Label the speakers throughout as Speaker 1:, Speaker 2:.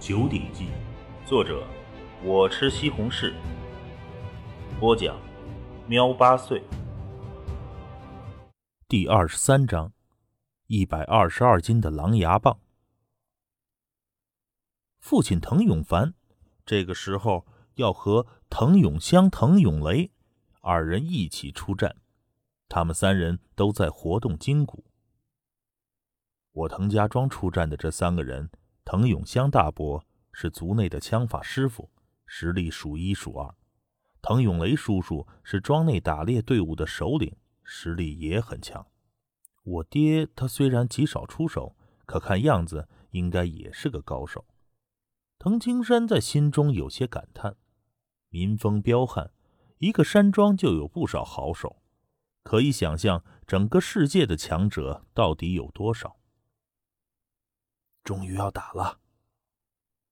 Speaker 1: 九鼎记》，作者我吃西红柿，播讲喵八岁。第二十三章，一百二十二斤的狼牙棒。父亲滕永凡这个时候要和滕永香、滕永雷二人一起出战，他们三人都在活动筋骨。我滕家庄出战的这三个人，滕永香大伯是族内的枪法师傅，实力数一数二；滕永雷叔叔是庄内打猎队伍的首领，实力也很强。我爹他虽然极少出手，可看样子应该也是个高手。滕青山在心中有些感叹：民风彪悍，一个山庄就有不少好手，可以想象整个世界的强者到底有多少。终于要打了，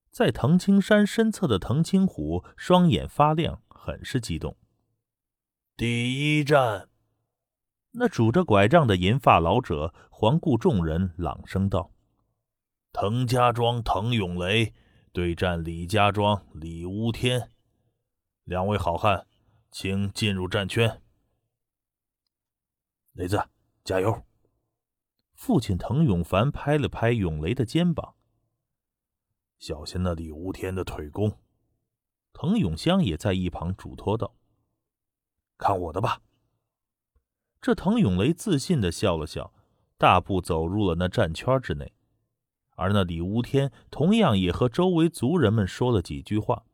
Speaker 1: 在藤青山身侧的藤青虎双眼发亮，很是激动。
Speaker 2: 第一战，
Speaker 1: 那拄着拐杖的银发老者环顾众人，朗声道：“
Speaker 2: 滕家庄滕永雷。”对战李家庄李无天，两位好汉，请进入战圈。
Speaker 3: 雷子，加油！
Speaker 1: 父亲滕永凡拍了拍永雷的肩膀，
Speaker 2: 小心那李无天的腿功。
Speaker 1: 滕永香也在一旁嘱托道：“
Speaker 3: 看我的吧！”
Speaker 1: 这滕永雷自信的笑了笑，大步走入了那战圈之内。而那李无天同样也和周围族人们说了几句话，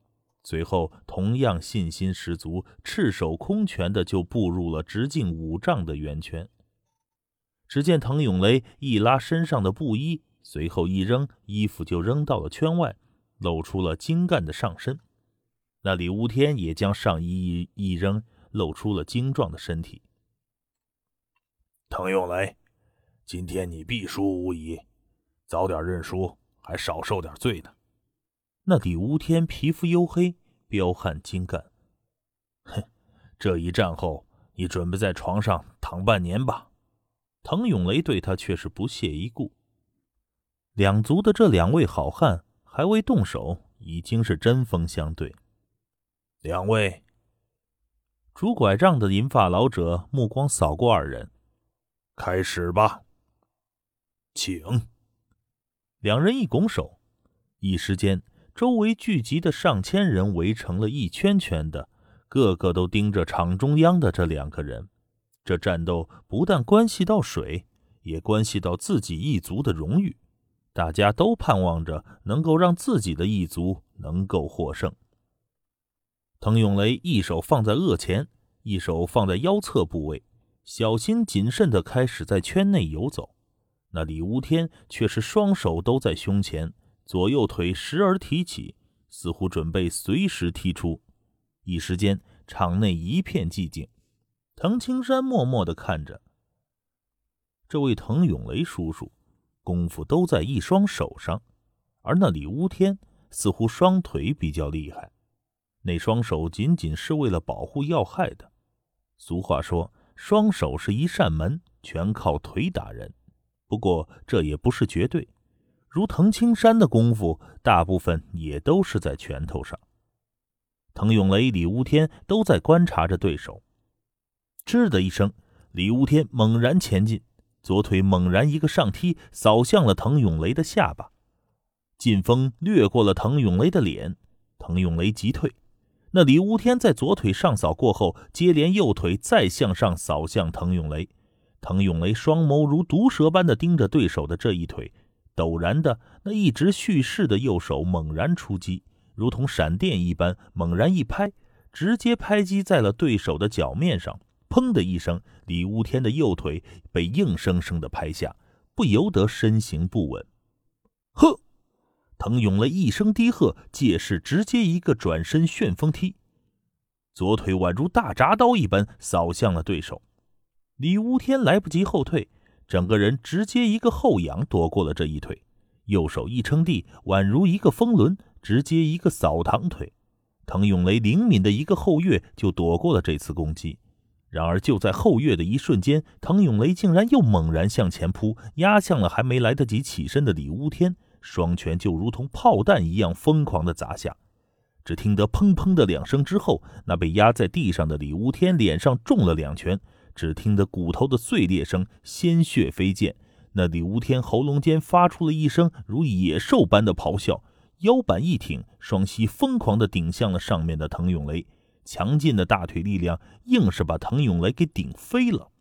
Speaker 1: 随后同样信心十足、赤手空拳的就步入了直径五丈的圆圈。只见滕永雷一拉身上的布衣，随后一扔，衣服就扔到了圈外，露出了精干的上身。那李无天也将上衣一一扔，露出了精壮的身体。
Speaker 2: 滕永雷，今天你必输无疑。早点认输，还少受点罪呢。
Speaker 1: 那李无天皮肤黝黑，彪悍精干。
Speaker 2: 哼，这一战后，你准备在床上躺半年吧？
Speaker 1: 滕永雷对他却是不屑一顾。两族的这两位好汉还未动手，已经是针锋相对。
Speaker 2: 两位，
Speaker 1: 拄拐杖的银发老者目光扫过二人，
Speaker 2: 开始吧，
Speaker 3: 请。
Speaker 1: 两人一拱手，一时间，周围聚集的上千人围成了一圈圈的，个个都盯着场中央的这两个人。这战斗不但关系到水，也关系到自己一族的荣誉。大家都盼望着能够让自己的一族能够获胜。滕永雷一手放在额前，一手放在腰侧部位，小心谨慎地开始在圈内游走。那李无天却是双手都在胸前，左右腿时而提起，似乎准备随时踢出。一时间，场内一片寂静。滕青山默默的看着这位滕永雷叔叔，功夫都在一双手上，而那李乌天似乎双腿比较厉害，那双手仅仅是为了保护要害的。俗话说，双手是一扇门，全靠腿打人。不过这也不是绝对，如滕青山的功夫，大部分也都是在拳头上。滕永雷、李乌天都在观察着对手。吱的一声，李无天猛然前进，左腿猛然一个上踢，扫向了滕永雷的下巴。劲风掠过了滕永雷的脸，滕永雷急退。那李无天在左腿上扫过后，接连右腿再向上扫向滕永雷。滕永雷双眸如毒蛇般的盯着对手的这一腿，陡然的那一直蓄势的右手猛然出击，如同闪电一般猛然一拍，直接拍击在了对手的脚面上。砰的一声，李无天的右腿被硬生生的拍下，不由得身形不稳。呵！滕永雷一声低喝，借势直接一个转身旋风踢，左腿宛如大铡刀一般扫向了对手。李无天来不及后退，整个人直接一个后仰躲过了这一腿，右手一撑地，宛如一个风轮，直接一个扫堂腿。滕永雷灵敏的一个后跃就躲过了这次攻击。然而就在后跃的一瞬间，滕永雷竟然又猛然向前扑，压向了还没来得及起身的李无天，双拳就如同炮弹一样疯狂地砸下。只听得砰砰的两声之后，那被压在地上的李无天脸上中了两拳。只听得骨头的碎裂声，鲜血飞溅。那李无天喉咙间发出了一声如野兽般的咆哮，腰板一挺，双膝疯狂地顶向了上面的滕永雷。强劲的大腿力量，硬是把滕永雷给顶飞了。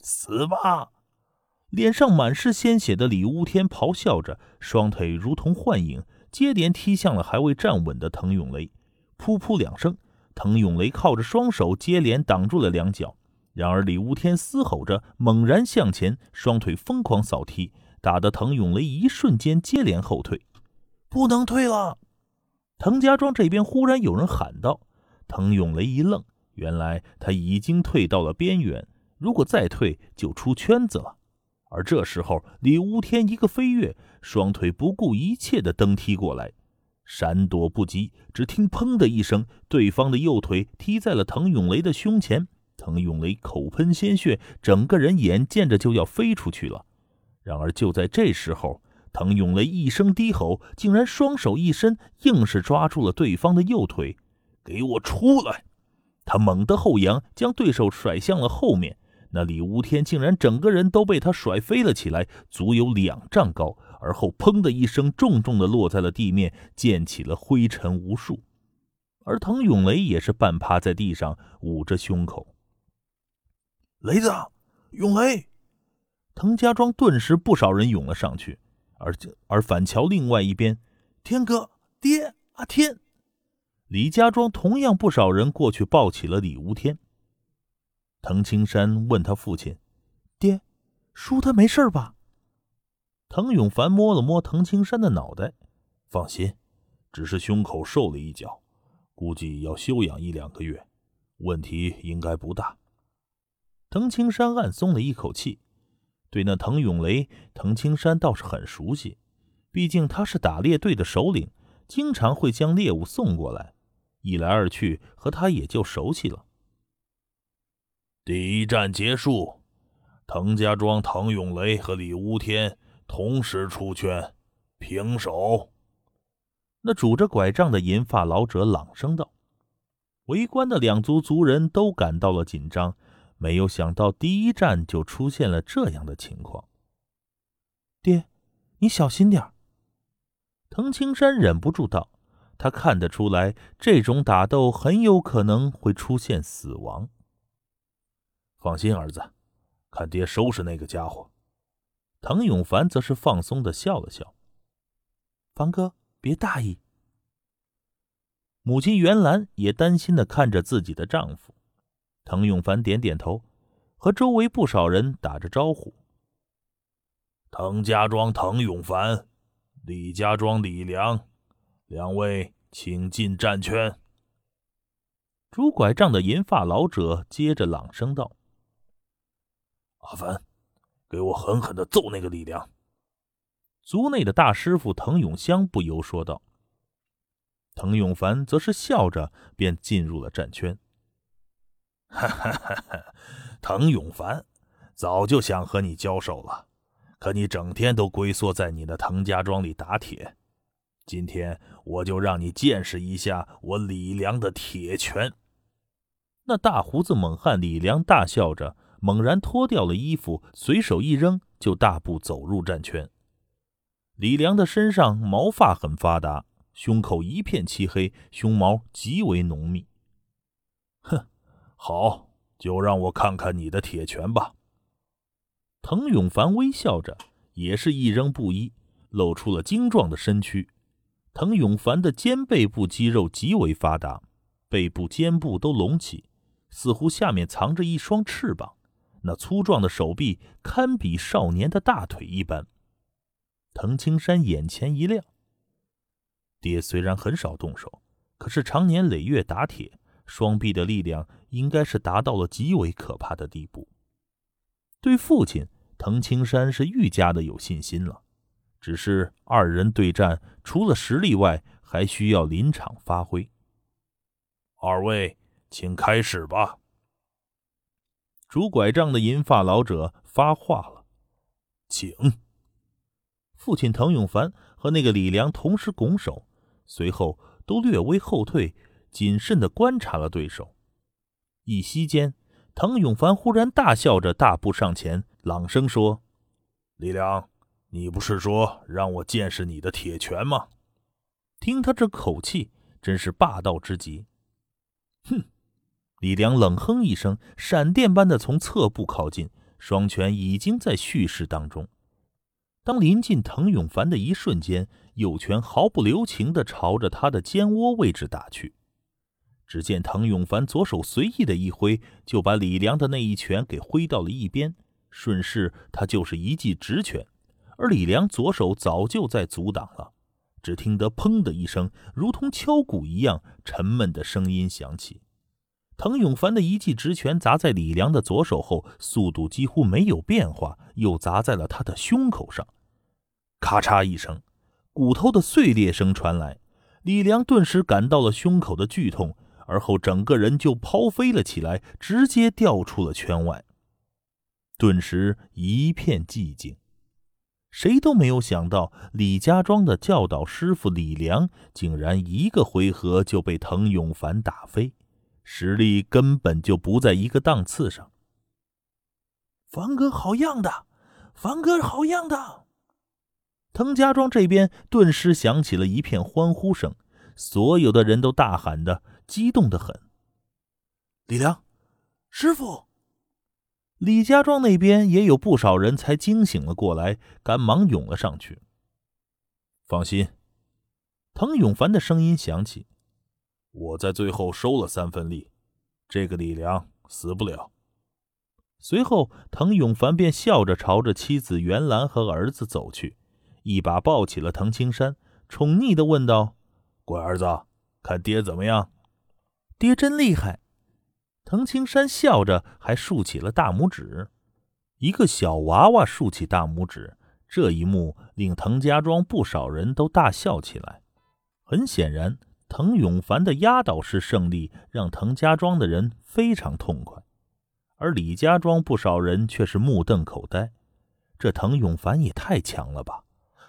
Speaker 2: 死吧！
Speaker 1: 脸上满是鲜血的李无天咆哮着，双腿如同幻影，接连踢向了还未站稳的滕永雷。噗噗两声，滕永雷靠着双手接连挡住了两脚。然而李无天嘶吼着，猛然向前，双腿疯狂扫踢，打得滕永雷一瞬间接连后退。
Speaker 2: 不能退了！
Speaker 1: 滕家庄这边忽然有人喊道。滕永雷一愣，原来他已经退到了边缘，如果再退就出圈子了。而这时候，李无天一个飞跃，双腿不顾一切的蹬踢过来，闪躲不及，只听“砰”的一声，对方的右腿踢在了滕永雷的胸前。滕永雷口喷鲜血，整个人眼见着就要飞出去了。然而就在这时候，滕永雷一声低吼，竟然双手一伸，硬是抓住了对方的右腿。
Speaker 2: “给我出来！”
Speaker 1: 他猛地后仰，将对手甩向了后面。那李无天竟然整个人都被他甩飞了起来，足有两丈高。而后砰的一声，重重的落在了地面，溅起了灰尘无数。而滕永雷也是半趴在地上，捂着胸口。
Speaker 2: 雷子，永雷，
Speaker 1: 滕家庄顿时不少人涌了上去，而而反桥另外一边，
Speaker 2: 天哥，爹，阿天，
Speaker 1: 李家庄同样不少人过去抱起了李无天。滕青山问他父亲：“爹，叔他没事吧？”滕永凡摸了摸滕青山的脑袋，
Speaker 2: 放心，只是胸口受了一脚，估计要休养一两个月，问题应该不大。
Speaker 1: 滕青山暗松了一口气，对那滕永雷，滕青山倒是很熟悉，毕竟他是打猎队的首领，经常会将猎物送过来，一来二去和他也就熟悉了。
Speaker 2: 第一战结束，滕家庄滕永雷和李无天同时出圈，平手。
Speaker 1: 那拄着拐杖的银发老者朗声道：“围观的两族族人都感到了紧张。”没有想到第一战就出现了这样的情况。爹，你小心点儿滕青山忍不住道：“他看得出来，这种打斗很有可能会出现死亡。”
Speaker 2: 放心，儿子，看爹收拾那个家伙。
Speaker 1: 滕永凡则是放松的笑了笑：“凡哥，别大意。”母亲袁兰也担心的看着自己的丈夫。滕永凡点点头，和周围不少人打着招呼。
Speaker 2: 滕家庄滕永凡，李家庄李良，两位请进战圈。
Speaker 1: 拄拐杖的银发老者接着朗声道：“
Speaker 2: 阿凡，给我狠狠的揍那个李良。”
Speaker 1: 族内的大师傅滕永香不由说道。滕永凡则是笑着便进入了战圈。
Speaker 2: 哈哈哈！哈滕永凡，早就想和你交手了，可你整天都龟缩在你的滕家庄里打铁。今天我就让你见识一下我李良的铁拳。
Speaker 1: 那大胡子猛汉李良大笑着，猛然脱掉了衣服，随手一扔，就大步走入战圈。李良的身上毛发很发达，胸口一片漆黑，胸毛极为浓密。
Speaker 2: 哼好，就让我看看你的铁拳吧。
Speaker 1: 滕永凡微笑着，也是一扔布衣，露出了精壮的身躯。滕永凡的肩背部肌肉极为发达，背部、肩部都隆起，似乎下面藏着一双翅膀。那粗壮的手臂堪比少年的大腿一般。滕青山眼前一亮，爹虽然很少动手，可是常年累月打铁。双臂的力量应该是达到了极为可怕的地步。对父亲滕青山是愈加的有信心了。只是二人对战，除了实力外，还需要临场发挥。
Speaker 2: 二位，请开始吧。
Speaker 1: 拄拐杖的银发老者发话了：“
Speaker 2: 请。”
Speaker 1: 父亲滕永凡和那个李良同时拱手，随后都略微后退，谨慎地观察了对手。一息间，滕永凡忽然大笑着大步上前，朗声说：“
Speaker 3: 李良，你不是说让我见识你的铁拳吗？”
Speaker 1: 听他这口气，真是霸道之极。哼！李良冷哼一声，闪电般的从侧步靠近，双拳已经在蓄势当中。当临近滕永凡的一瞬间，右拳毫不留情地朝着他的肩窝位置打去。只见滕永凡左手随意的一挥，就把李良的那一拳给挥到了一边，顺势他就是一记直拳，而李良左手早就在阻挡了。只听得“砰”的一声，如同敲鼓一样沉闷的声音响起。滕永凡的一记直拳砸在李良的左手后，速度几乎没有变化，又砸在了他的胸口上。咔嚓一声，骨头的碎裂声传来，李良顿时感到了胸口的剧痛，而后整个人就抛飞了起来，直接掉出了圈外。顿时一片寂静，谁都没有想到李家庄的教导师傅李良竟然一个回合就被滕永凡打飞，实力根本就不在一个档次上。
Speaker 2: 凡哥好样的，凡哥好样的！
Speaker 1: 滕家庄这边顿时响起了一片欢呼声，所有的人都大喊的，激动的很。
Speaker 2: 李良，师傅！
Speaker 1: 李家庄那边也有不少人才惊醒了过来，赶忙涌了上去。
Speaker 3: 放心，
Speaker 1: 滕永凡的声音响起：“
Speaker 3: 我在最后收了三分力，这个李良死不了。”
Speaker 1: 随后，滕永凡便笑着朝着妻子袁兰和儿子走去。一把抱起了滕青山，宠溺的问道：“
Speaker 3: 乖儿子，看爹怎么样？”“
Speaker 1: 爹真厉害。”滕青山笑着，还竖起了大拇指。一个小娃娃竖起大拇指，这一幕令滕家庄不少人都大笑起来。很显然，滕永凡的压倒式胜利让滕家庄的人非常痛快，而李家庄不少人却是目瞪口呆。这滕永凡也太强了吧！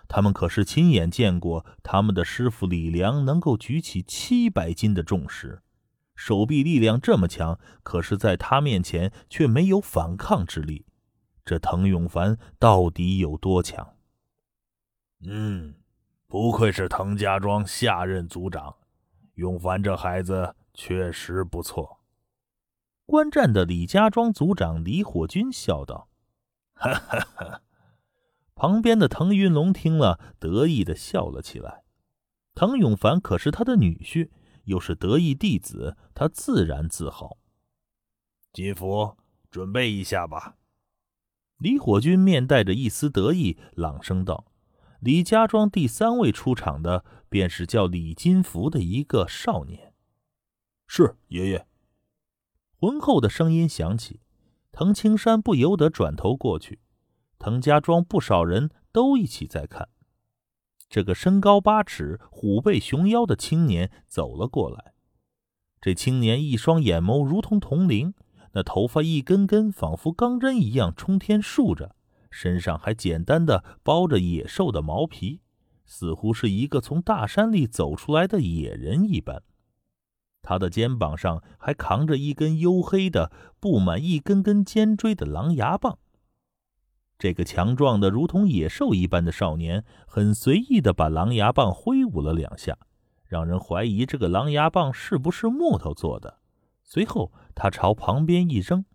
Speaker 1: 他们可是亲眼见过他们的师傅李良能够举起七百斤的重石，手臂力量这么强，可是在他面前却没有反抗之力。这滕永凡到底有多强？
Speaker 3: 嗯，不愧是滕家庄下任族长，永凡这孩子确实不错。
Speaker 1: 观战的李家庄族长李火军笑道：“
Speaker 3: 哈哈哈。”
Speaker 1: 旁边的滕云龙听了，得意的笑了起来。滕永凡可是他的女婿，又是得意弟子，他自然自豪。
Speaker 3: 金福，准备一下吧。
Speaker 1: 李火军面带着一丝得意，朗声道：“李家庄第三位出场的，便是叫李金福的一个少年。”
Speaker 3: 是爷爷。
Speaker 1: 浑厚的声音响起，滕青山不由得转头过去。滕家庄不少人都一起在看，这个身高八尺、虎背熊腰的青年走了过来。这青年一双眼眸如同铜铃，那头发一根根仿佛钢针一样冲天竖着，身上还简单的包着野兽的毛皮，似乎是一个从大山里走出来的野人一般。他的肩膀上还扛着一根黝黑的、布满一根根尖锥的狼牙棒。这个强壮的如同野兽一般的少年，很随意的把狼牙棒挥舞了两下，让人怀疑这个狼牙棒是不是木头做的。随后，他朝旁边一扔，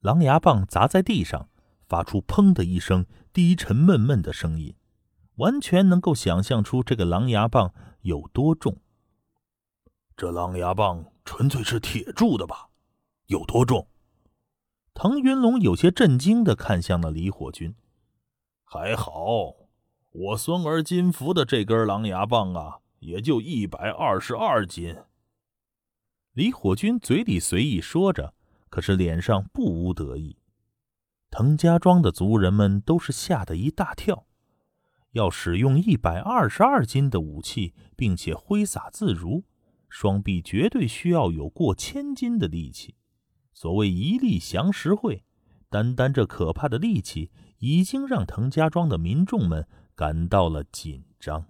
Speaker 1: 狼牙棒砸在地上，发出“砰”的一声低沉闷闷的声音，完全能够想象出这个狼牙棒有多重。
Speaker 3: 这狼牙棒纯粹是铁铸的吧？有多重？
Speaker 1: 滕云龙有些震惊的看向了李火军，
Speaker 3: 还好，我孙儿金福的这根狼牙棒啊，也就一百二十二斤。
Speaker 1: 李火军嘴里随意说着，可是脸上不无得意。滕家庄的族人们都是吓得一大跳，要使用一百二十二斤的武器，并且挥洒自如，双臂绝对需要有过千斤的力气。所谓一力降十会，单单这可怕的力气，已经让滕家庄的民众们感到了紧张。